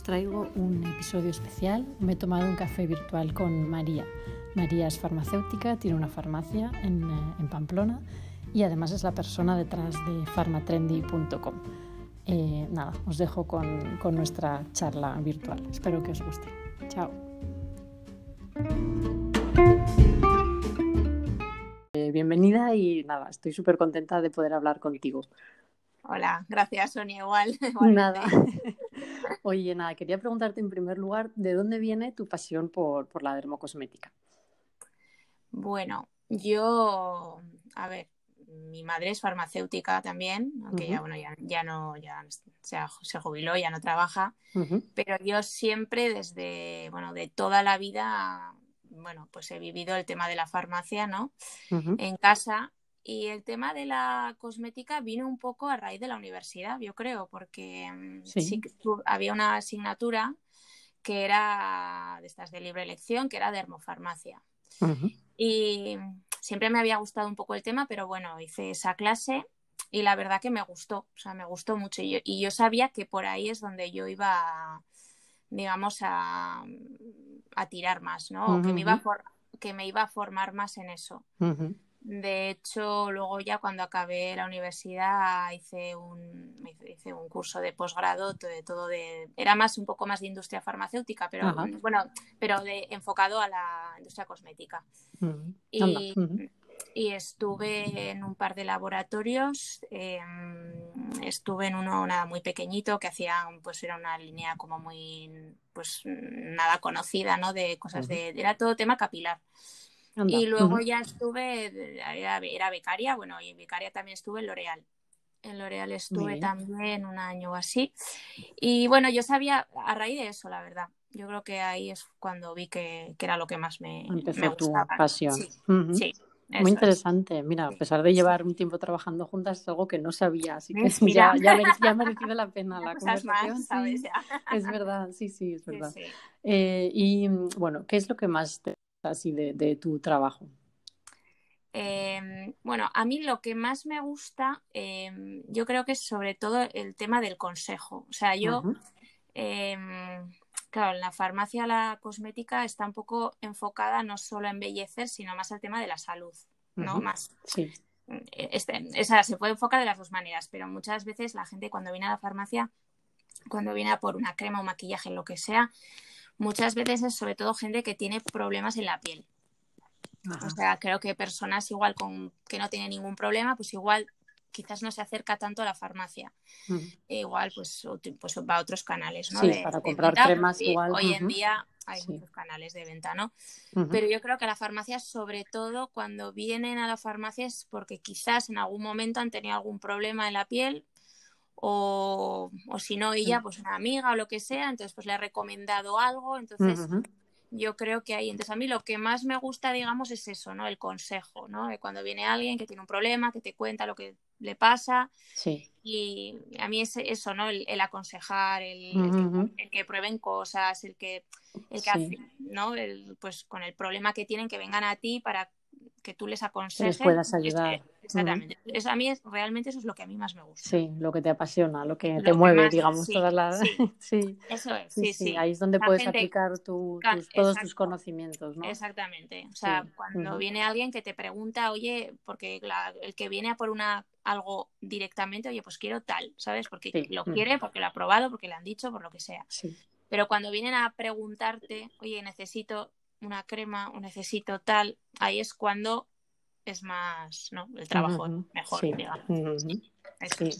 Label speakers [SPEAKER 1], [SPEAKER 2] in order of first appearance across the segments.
[SPEAKER 1] os traigo un episodio especial. Me he tomado un café virtual con María. María es farmacéutica, tiene una farmacia en, eh, en Pamplona y además es la persona detrás de farmatrendy.com. Eh, nada, os dejo con, con nuestra charla virtual. Espero que os guste. Chao. Eh, bienvenida y nada, estoy súper contenta de poder hablar contigo.
[SPEAKER 2] Hola, gracias Sonia, igual.
[SPEAKER 1] Nada. Oye, nada, quería preguntarte en primer lugar, ¿de dónde viene tu pasión por, por la dermocosmética?
[SPEAKER 2] Bueno, yo, a ver, mi madre es farmacéutica también, aunque ya, bueno, ya, ya no, ya se, se, jubiló, ya no trabaja, uh -huh. pero yo siempre desde, bueno, de toda la vida, bueno, pues he vivido el tema de la farmacia, ¿no? Uh -huh. En casa y el tema de la cosmética vino un poco a raíz de la universidad, yo creo, porque mm, sí, sí había una asignatura que era de estas de libre elección, que era dermofarmacia. Uh -huh. Y siempre me había gustado un poco el tema, pero bueno, hice esa clase y la verdad que me gustó, o sea, me gustó mucho. Y yo, y yo sabía que por ahí es donde yo iba, digamos, a, a tirar más, ¿no? Uh -huh. que, me iba a for, que me iba a formar más en eso. Uh -huh. De hecho, luego ya cuando acabé la universidad hice un, hice un curso de posgrado de todo de era más un poco más de industria farmacéutica, pero Ajá. bueno, pero de, enfocado a la industria cosmética. Uh -huh. y, uh -huh. y, estuve en un par de laboratorios, eh, estuve en uno nada muy pequeñito que hacían, pues era una línea como muy, pues nada conocida, ¿no? De cosas uh -huh. de, era todo tema capilar. Anda. Y luego uh -huh. ya estuve, era, era, becaria, bueno, y becaria también estuve en L'Oreal. En L'Oreal estuve también un año o así. Y bueno, yo sabía, a raíz de eso, la verdad. Yo creo que ahí es cuando vi que, que era lo que más me,
[SPEAKER 1] Empezó
[SPEAKER 2] me gustaba.
[SPEAKER 1] tu pasión.
[SPEAKER 2] Sí, uh -huh. sí
[SPEAKER 1] Muy interesante. Es. Mira, a pesar de llevar un tiempo trabajando juntas, es algo que no sabía, así que ya, ya, ya, ha merecido la pena la conversación.
[SPEAKER 2] Más, ¿sabes? Ya.
[SPEAKER 1] es verdad, sí, sí, es verdad. Sí, sí. Eh, y bueno, ¿qué es lo que más te así de, de tu trabajo?
[SPEAKER 2] Eh, bueno, a mí lo que más me gusta, eh, yo creo que es sobre todo el tema del consejo. O sea, yo, uh -huh. eh, claro, en la farmacia la cosmética está un poco enfocada no solo a embellecer, sino más al tema de la salud, ¿no? Uh -huh. Más.
[SPEAKER 1] Sí.
[SPEAKER 2] Este, esa se puede enfocar de las dos maneras, pero muchas veces la gente cuando viene a la farmacia, cuando viene a por una crema o maquillaje, lo que sea, muchas veces es sobre todo gente que tiene problemas en la piel. Ajá. O sea, creo que personas igual con que no tienen ningún problema, pues igual quizás no se acerca tanto a la farmacia. Uh -huh. e igual pues, pues va a otros canales, ¿no?
[SPEAKER 1] Sí, de, para comprar venta, cremas igual.
[SPEAKER 2] Hoy uh -huh. en día hay sí. muchos canales de venta, ¿no? Uh -huh. Pero yo creo que la farmacia, sobre todo cuando vienen a la farmacia es porque quizás en algún momento han tenido algún problema en la piel o, o si no ella, pues una amiga o lo que sea, entonces pues le ha recomendado algo, entonces uh -huh. yo creo que ahí, entonces a mí lo que más me gusta, digamos, es eso, ¿no? El consejo, ¿no? De cuando viene alguien que tiene un problema, que te cuenta lo que le pasa.
[SPEAKER 1] Sí.
[SPEAKER 2] Y a mí es eso, ¿no? El, el aconsejar, el, uh -huh. el, que, el, que, prueben cosas, el que, el que sí. hace, ¿no? El, pues con el problema que tienen, que vengan a ti para que tú les aconsejes.
[SPEAKER 1] Les puedas ayudar.
[SPEAKER 2] Exactamente. Uh -huh. eso, a mí es, realmente eso es lo que a mí más me gusta.
[SPEAKER 1] Sí, lo que te apasiona, lo que lo te que mueve, más, digamos,
[SPEAKER 2] sí,
[SPEAKER 1] todas las...
[SPEAKER 2] Sí. sí. Eso es, sí, sí.
[SPEAKER 1] Ahí es donde La puedes gente... aplicar tu, tus, todos tus conocimientos, ¿no?
[SPEAKER 2] Exactamente. O sea, cuando uh -huh. viene alguien que te pregunta, oye, porque la, el que viene a por una algo directamente, oye, pues quiero tal, ¿sabes? Porque lo quiere, porque lo ha probado, porque le han dicho, por lo que sea.
[SPEAKER 1] Sí.
[SPEAKER 2] Pero cuando vienen a preguntarte, oye, necesito una crema o necesito tal, ahí es cuando es más, ¿no? El trabajo uh -huh. mejor,
[SPEAKER 1] sí.
[SPEAKER 2] digamos.
[SPEAKER 1] Uh -huh. sí.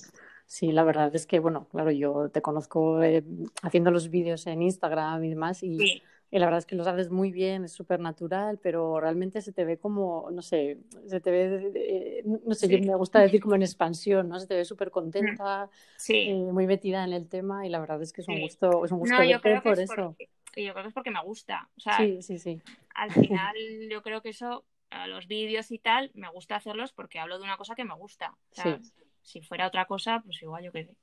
[SPEAKER 1] sí. la verdad es que, bueno, claro, yo te conozco eh, haciendo los vídeos en Instagram y demás y, sí. y, la verdad es que los haces muy bien, es súper natural, pero realmente se te ve como, no sé, se te ve, eh, no sé, yo me gusta decir como en expansión, ¿no? Se te ve súper contenta, eh, muy metida en el tema y la verdad es que es un gusto, es un gusto
[SPEAKER 2] no,
[SPEAKER 1] por eso.
[SPEAKER 2] Porque, yo creo que es porque me gusta, o sea,
[SPEAKER 1] sí, sí, sí.
[SPEAKER 2] al final yo creo que eso los vídeos y tal, me gusta hacerlos porque hablo de una cosa que me gusta. O sea, sí. Si fuera otra cosa, pues igual yo qué sé.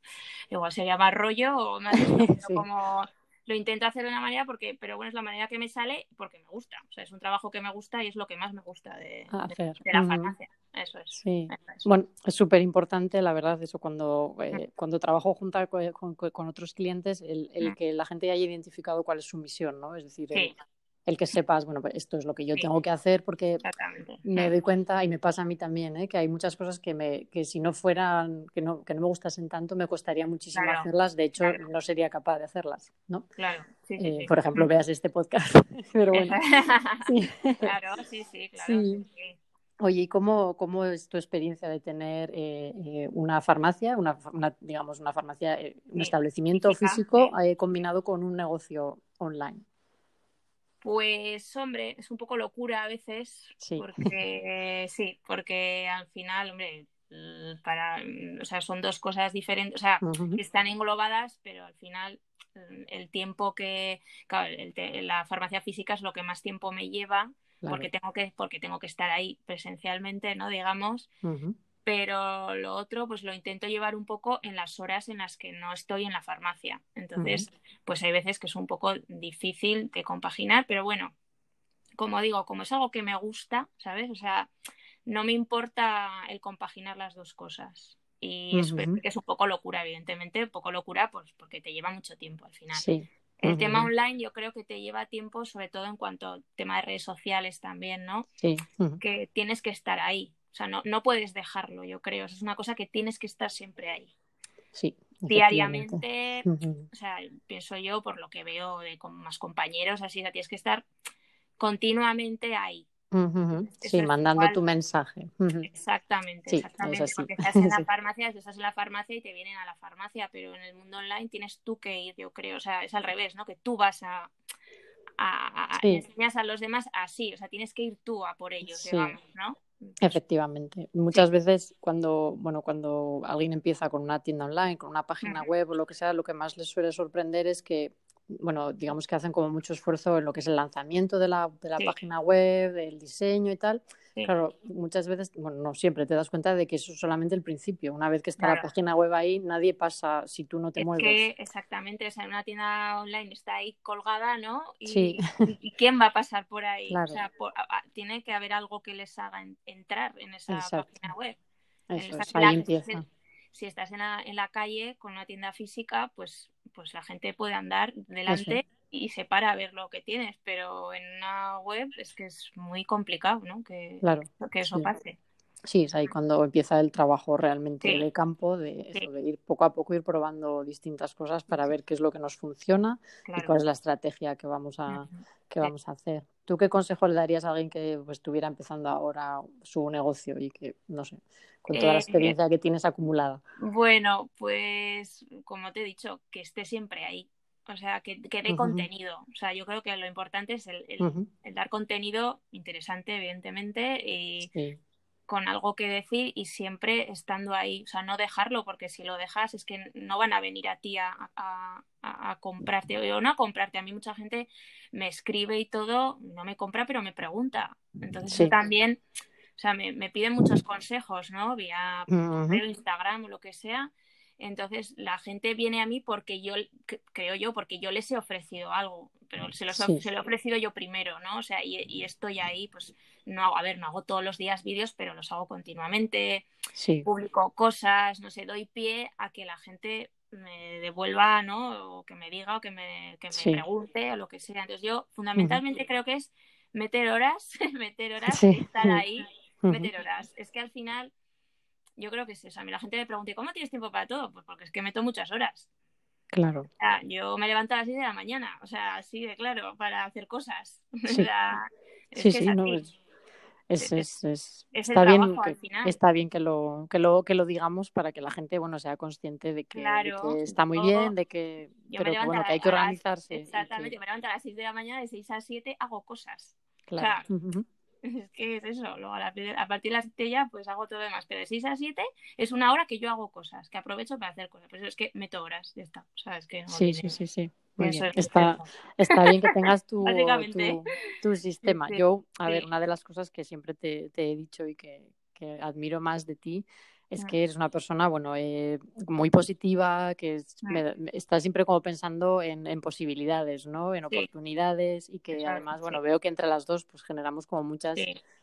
[SPEAKER 2] Igual sería más rollo o más como lo intento hacer de una manera porque, pero bueno, es la manera que me sale porque me gusta. O sea, es un trabajo que me gusta y es lo que más me gusta de, la farmacia. Eso es.
[SPEAKER 1] Sí. Bueno, es súper importante, la verdad, eso cuando, eh, cuando trabajo junto con, con, otros clientes, el, el, que la gente haya identificado cuál es su misión, ¿no? Es decir, el que sepas, bueno, pues esto es lo que yo tengo que hacer porque me doy cuenta y me pasa a mí también, ¿eh? que hay muchas cosas que, me, que si no fueran, que no, que no me gustasen tanto, me costaría muchísimo hacerlas, de hecho no sería capaz de hacerlas, ¿no?
[SPEAKER 2] Claro.
[SPEAKER 1] Eh, por ejemplo, veas este podcast, pero bueno.
[SPEAKER 2] claro, sí, sí, claro.
[SPEAKER 1] Oye, ¿y cómo, cómo, es tu experiencia de tener eh, una farmacia, una, digamos, una farmacia, un establecimiento físico combinado con un negocio online?
[SPEAKER 2] Pues hombre, es un poco locura a veces, sí. porque sí, porque al final, hombre, para, o sea, son dos cosas diferentes, o sea, están englobadas, pero al final mm, el tiempo que, claro, la farmacia física es lo que más tiempo me lleva, porque tengo que, porque tengo que estar ahí presencialmente, ¿no? Digamos, pero lo otro pues lo intento llevar un poco en las horas en las que no estoy en la farmacia. Entonces, pues hay veces que es un poco difícil de compaginar, pero bueno, como digo, como es algo que me gusta, ¿sabes? O sea, no me importa el compaginar las dos cosas. Y es, es, un poco locura, evidentemente, un poco locura pues porque te lleva mucho tiempo al final. El tema online yo creo que te lleva tiempo, sobre todo en cuanto al tema de redes sociales también, ¿no?
[SPEAKER 1] Sí.
[SPEAKER 2] Que tienes que estar ahí. O sea, no, no puedes dejarlo, yo creo. es una cosa que tienes que estar siempre ahí.
[SPEAKER 1] Sí.
[SPEAKER 2] Diariamente, o sea, pienso yo por lo que veo de con más compañeros, así, o tienes que estar continuamente ahí.
[SPEAKER 1] Sí, mandando tu mensaje.
[SPEAKER 2] Exactamente, exactamente. Porque estás en la farmacia, estás en la farmacia y te vienen a la farmacia, pero en el mundo online tienes tú que ir, yo creo. O sea, es al revés, ¿no? Que tú vas a, a, enseñas a los demás así, o sea, tienes que ir tú a por ellos, digamos, ¿no?
[SPEAKER 1] Efectivamente. Muchas veces cuando, bueno, cuando alguien empieza con una tienda online, con una página web o lo que sea, lo que más les suele sorprender es que bueno, digamos que hacen como mucho esfuerzo en lo que es el lanzamiento de la, de la página web, el diseño y tal. Claro, muchas veces, bueno, no siempre te das cuenta de que eso es solamente el principio. Una vez que está la página web ahí, nadie pasa si tú no te mueves.
[SPEAKER 2] Que, exactamente, o sea, una tienda online está ahí colgada, ¿no? Y, sí. y, quién va a pasar por ahí? O sea, tiene que haber algo que les haga entrar en esa página web.
[SPEAKER 1] Eso es, ahí empieza
[SPEAKER 2] si estás en la, en la calle con una tienda física, pues, pues la gente puede andar delante y se para a ver lo que tienes, pero en una web es que es muy complicado, ¿no? Que, que eso pase.
[SPEAKER 1] Sí, es ahí cuando empieza el trabajo realmente de campo, de, ir poco a poco ir probando distintas cosas para ver qué es lo que nos funciona y cuál es la estrategia que vamos a, que vamos a hacer. ¿Tú qué consejo le darías a alguien que pues, estuviera empezando ahora su negocio y que, no sé, con toda la eh, experiencia que tienes acumulada?
[SPEAKER 2] Bueno, pues como te he dicho, que esté siempre ahí. O sea, que, que dé contenido. O sea, yo creo que lo importante es el, dar contenido interesante, evidentemente, y, con algo que decir y siempre estando ahí, o sea, no dejarlo, porque si lo dejas es que no van a venir a ti a, a, comprarte, o no a comprarte, a mí mucha gente me escribe y todo, no me compra, pero me pregunta. Entonces también, o sea, me, me, piden muchos consejos, ¿no? Vía Instagram o lo que sea, entonces la gente viene a mí porque yo, creo yo, porque yo les he ofrecido algo, pero se, los, se lo he ofrecido yo primero, ¿no? O sea, y, estoy ahí, pues no hago, a ver, no hago todos los días vídeos, pero los hago continuamente, publico cosas, no sé, doy pie a que la gente me devuelva, ¿no? O que me diga o que me, que me pregunte o lo que sea. Entonces yo fundamentalmente creo que es meter horas, meter horas, estar ahí, meter horas. Es que al final yo creo que es eso. A mí la gente me pregunta, ¿cómo tienes tiempo para todo? Pues porque es que meto muchas horas.
[SPEAKER 1] Claro.
[SPEAKER 2] O sea, yo me levanto a las 6 de la mañana, o sea, así de claro, para hacer cosas. Sí,
[SPEAKER 1] sí, sí no, es, es, es, está, bien que, está bien que lo, que, lo, que lo digamos para que la gente bueno sea consciente de que, está muy bien, de que, pero bueno, que hay que organizarse.
[SPEAKER 2] exactamente, yo me levanto a las 6 de la mañana, de 6 a 7 hago cosas. Claro. Es que es eso, luego a, partir de las 7 ya pues hago todo demás, pero de 6 a 7 es una hora que yo hago cosas, que aprovecho para hacer cosas, pero es que meto horas, ya está, ¿sabes? Que
[SPEAKER 1] sí, sí, sí, sí, Está, está bien que tengas tu, tu, sistema. Yo, a ver, una de las cosas que siempre te, he dicho y que, que admiro más de ti es que eres una persona, bueno, eh, muy positiva, que está siempre como pensando en, posibilidades, ¿no? En oportunidades y que además, bueno, veo que entre las dos pues generamos como muchas,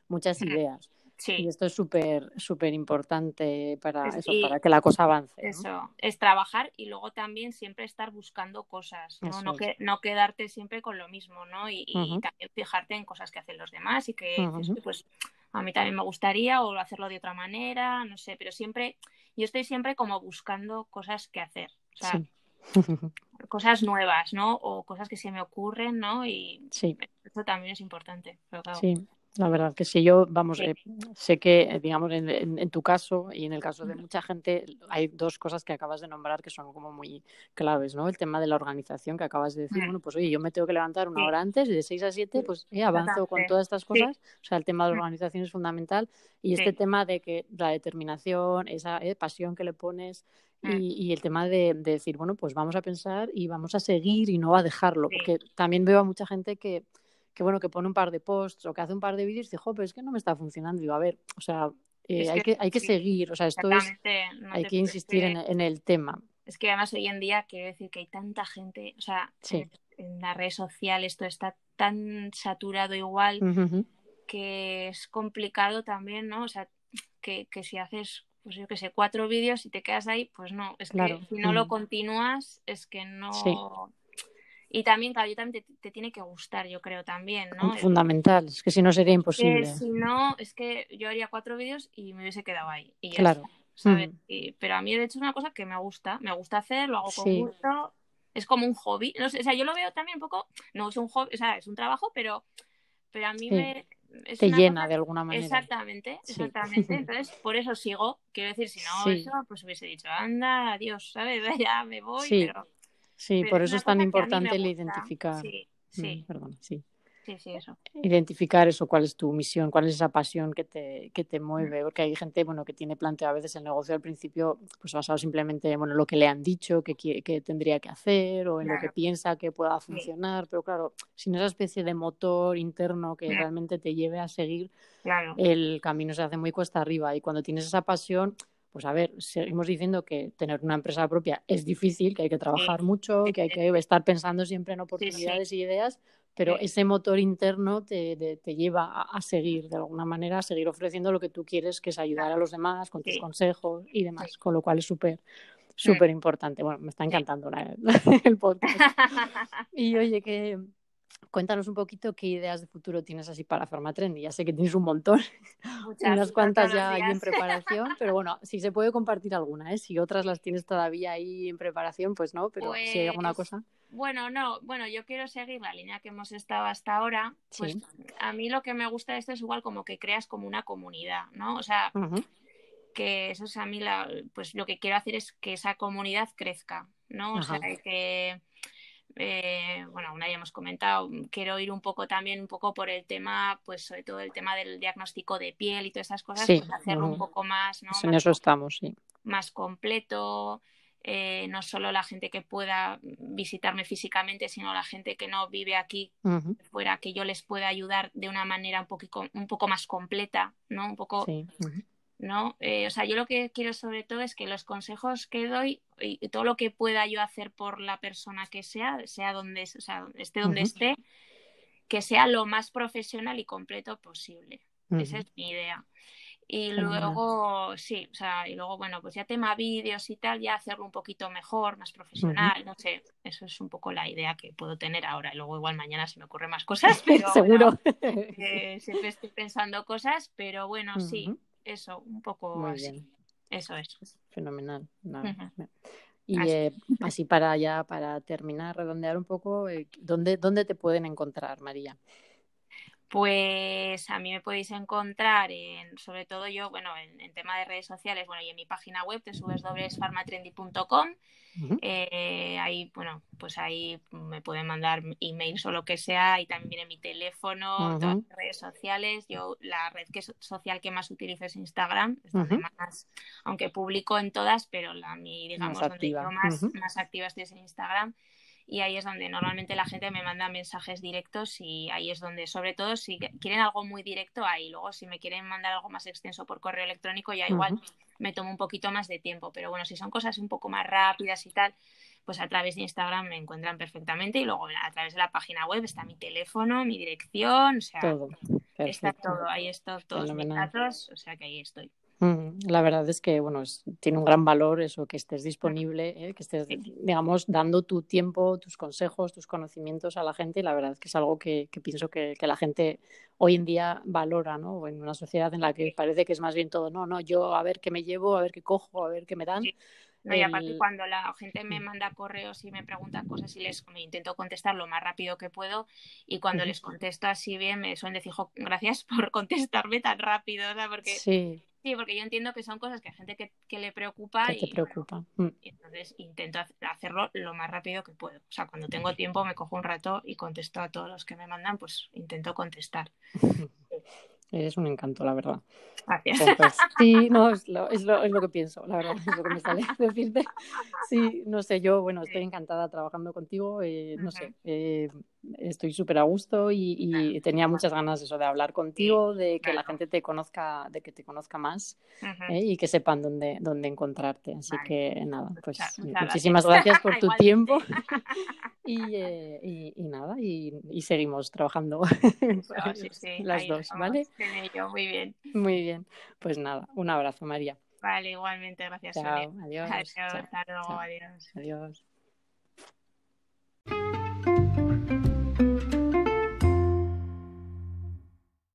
[SPEAKER 1] muchas ideas. Y esto es súper, súper importante para eso, para que la cosa avance.
[SPEAKER 2] Eso, es trabajar y luego también siempre estar buscando cosas, ¿no? No, que, no, quedarte siempre con lo mismo, ¿no? Y, también fijarte en cosas que hacen los demás y que, pues, a mí también me gustaría o hacerlo de otra manera, no sé, pero siempre, yo estoy siempre como buscando cosas que hacer, o sea, cosas nuevas, ¿no? O cosas que se me ocurren, ¿no? Y eso también es importante.
[SPEAKER 1] Sí, la verdad que sí, yo, vamos, eh, sé que, eh, digamos, en, tu caso y en el caso de mucha gente, hay dos cosas que acabas de nombrar que son como muy claves, ¿no? El tema de la organización que acabas de decir, bueno, pues oye, yo me tengo que levantar una hora antes de 6 a 7, pues eh, avanzo con todas estas cosas. O sea, el tema de la organización es fundamental. Y este tema de que la determinación, esa pasión que le pones mm. y, el tema de, de, decir, bueno, pues vamos a pensar y vamos a seguir y no a dejarlo, porque también veo a mucha gente que que bueno, que pone un par de posts o que hace un par de vídeos y dice, jo, pero es que no me está funcionando. Digo, a ver, o sea, eh, hay, que, hay que seguir, o sea, esto es, hay que insistir en, el tema.
[SPEAKER 2] Es que además hoy en día quiero decir que hay tanta gente, o sea, en, las redes sociales esto está tan saturado igual que es complicado también, ¿no? O sea, que, que si haces pues yo que sé, cuatro vídeos y te quedas ahí, pues no, es que si no lo continúas, es que no, y también, claro, yo también te, tiene que gustar, yo creo también, ¿no?
[SPEAKER 1] Fundamental, es que si no sería imposible.
[SPEAKER 2] si no, es que yo haría cuatro vídeos y me hubiese quedado ahí. Y claro. ¿sabes? Mm. pero a mí, de hecho, es una cosa que me gusta, me gusta hacer, lo hago con gusto. Es como un hobby. No sé, o sea, yo lo veo también un poco, no es un hobby, o sea, es un trabajo, pero, pero a mí me.
[SPEAKER 1] te llena de alguna manera.
[SPEAKER 2] Exactamente, exactamente. Entonces, por eso sigo. Quiero decir, si no, eso, pues hubiese dicho, anda, adiós, ¿sabes? Ya me voy, pero
[SPEAKER 1] Sí, por eso es tan importante el identificar.
[SPEAKER 2] Sí, sí.
[SPEAKER 1] Mm, perdón, sí.
[SPEAKER 2] Sí, sí, eso.
[SPEAKER 1] Identificar eso, cuál es tu misión, cuál es esa pasión que te, que te mueve, porque hay gente, bueno, que tiene planteado a veces el negocio al principio, pues basado simplemente en bueno, lo que le han dicho que, que tendría que hacer o en lo que piensa que pueda funcionar, pero claro, sin esa especie de motor interno que realmente te lleve a seguir, el camino se hace muy cuesta arriba y cuando tienes esa pasión, pues a ver, seguimos diciendo que tener una empresa propia es difícil, que hay que trabajar mucho, que hay que estar pensando siempre en oportunidades y ideas, pero ese motor interno te, te, lleva a, seguir, de alguna manera, a seguir ofreciendo lo que tú quieres, que es ayudar a los demás con tus consejos y demás, con lo cual es súper súper importante. Bueno, me está encantando el podcast. y oye, que cuéntanos un poquito qué ideas de futuro tienes así para Trendy. Ya sé que tienes un montón, unas cuantas ya ahí en preparación, pero bueno, si se puede compartir alguna, ¿eh? si otras las tienes todavía ahí en preparación, pues no, pero si hay alguna pues, cosa.
[SPEAKER 2] Bueno, no, bueno, yo quiero seguir la línea que hemos estado hasta ahora. Pues a mí lo que me gusta de esto es igual como que creas como una comunidad, ¿no? O sea, que eso es a mí la, pues lo que quiero hacer es que esa comunidad crezca, ¿no? O sea, que eh, bueno, aún ya hemos comentado, quiero ir un poco también un poco por el tema, pues sobre todo el tema del diagnóstico de piel y todas esas cosas, pues hacerlo un poco más, ¿no?
[SPEAKER 1] en eso estamos, sí.
[SPEAKER 2] Más completo, eh, no solo la gente que pueda visitarme físicamente, sino la gente que no vive aquí fuera, que yo les pueda ayudar de una manera un poquito, un poco más completa, ¿no? Un poco ¿no? Eh, o sea, yo lo que quiero sobre todo es que los consejos que doy y, todo lo que pueda yo hacer por la persona que sea, sea donde, o sea, esté donde esté, que sea lo más profesional y completo posible. Esa es mi idea. Y luego, sí, o sea, y luego, bueno, pues ya tema vídeos y tal, ya hacerlo un poquito mejor, más profesional, no sé, eso es un poco la idea que puedo tener ahora. Y luego igual mañana se me ocurren más cosas, pero
[SPEAKER 1] seguro.
[SPEAKER 2] siempre estoy pensando cosas, pero bueno, sí, eso, un poco Muy así. Bien. Eso es.
[SPEAKER 1] Fenomenal. Y eh, así. para ya, para terminar, redondear un poco, eh, ¿dónde, ¿dónde te pueden encontrar, María?
[SPEAKER 2] Pues a mí me podéis encontrar en, sobre todo yo, bueno, en, tema de redes sociales, bueno, y en mi página web, www.farmatrendy.com. Eh, ahí, bueno, pues ahí me pueden mandar emails o lo que sea, y también viene mi teléfono, todas las redes sociales. Yo la red que social que más utilizo es Instagram, es donde más, aunque publico en todas, pero la mi, digamos, donde yo más, más activa estoy es en Instagram y ahí es donde normalmente la gente me manda mensajes directos y ahí es donde, sobre todo, si quieren algo muy directo, ahí. Luego, si me quieren mandar algo más extenso por correo electrónico, ya igual me tomo un poquito más de tiempo. Pero bueno, si son cosas un poco más rápidas y tal, pues a través de Instagram me encuentran perfectamente y luego a través de la página web está mi teléfono, mi dirección, o sea, está todo, ahí están todos mis datos, o sea que ahí estoy.
[SPEAKER 1] La verdad es que, bueno, tiene un gran valor eso, que estés disponible, ¿eh? que estés, digamos, dando tu tiempo, tus consejos, tus conocimientos a la gente y la verdad es que es algo que, pienso que, la gente hoy en día valora, ¿no? En una sociedad en la que parece que es más bien todo, no, no, yo a ver qué me llevo, a ver qué cojo, a ver qué me dan.
[SPEAKER 2] No, y aparte cuando la gente me manda correos y me pregunta cosas y les me intento contestar lo más rápido que puedo y cuando les contesto así bien me suelen decir gracias por contestarme tan rápido, ¿verdad? Porque sí. Sí, porque yo entiendo que son cosas que a gente que, le preocupa.
[SPEAKER 1] Que te preocupa. Mm.
[SPEAKER 2] y entonces intento hacerlo lo más rápido que puedo. O sea, cuando tengo tiempo me cojo un rato y contesto a todos los que me mandan, pues intento contestar.
[SPEAKER 1] Eres un encanto, la verdad.
[SPEAKER 2] Gracias.
[SPEAKER 1] sí, no, es lo, es, lo, es lo que pienso, la verdad, es lo que me sale decirte. Sí, no sé, yo, bueno, estoy encantada trabajando contigo, eh, no sé, eh, estoy súper a gusto y, tenía muchas ganas eso de hablar contigo, de que la gente te conozca, de que te conozca más ¿eh? y que sepan dónde, dónde encontrarte. Así que nada, pues muchísimas gracias, por tu tiempo y, nada, y, seguimos trabajando las dos, ¿vale?
[SPEAKER 2] muy bien.
[SPEAKER 1] Muy bien, pues nada, un abrazo María.
[SPEAKER 2] Vale, igualmente, gracias.
[SPEAKER 1] Chao, adiós.
[SPEAKER 2] Adiós, hasta luego, adiós.
[SPEAKER 1] Adiós.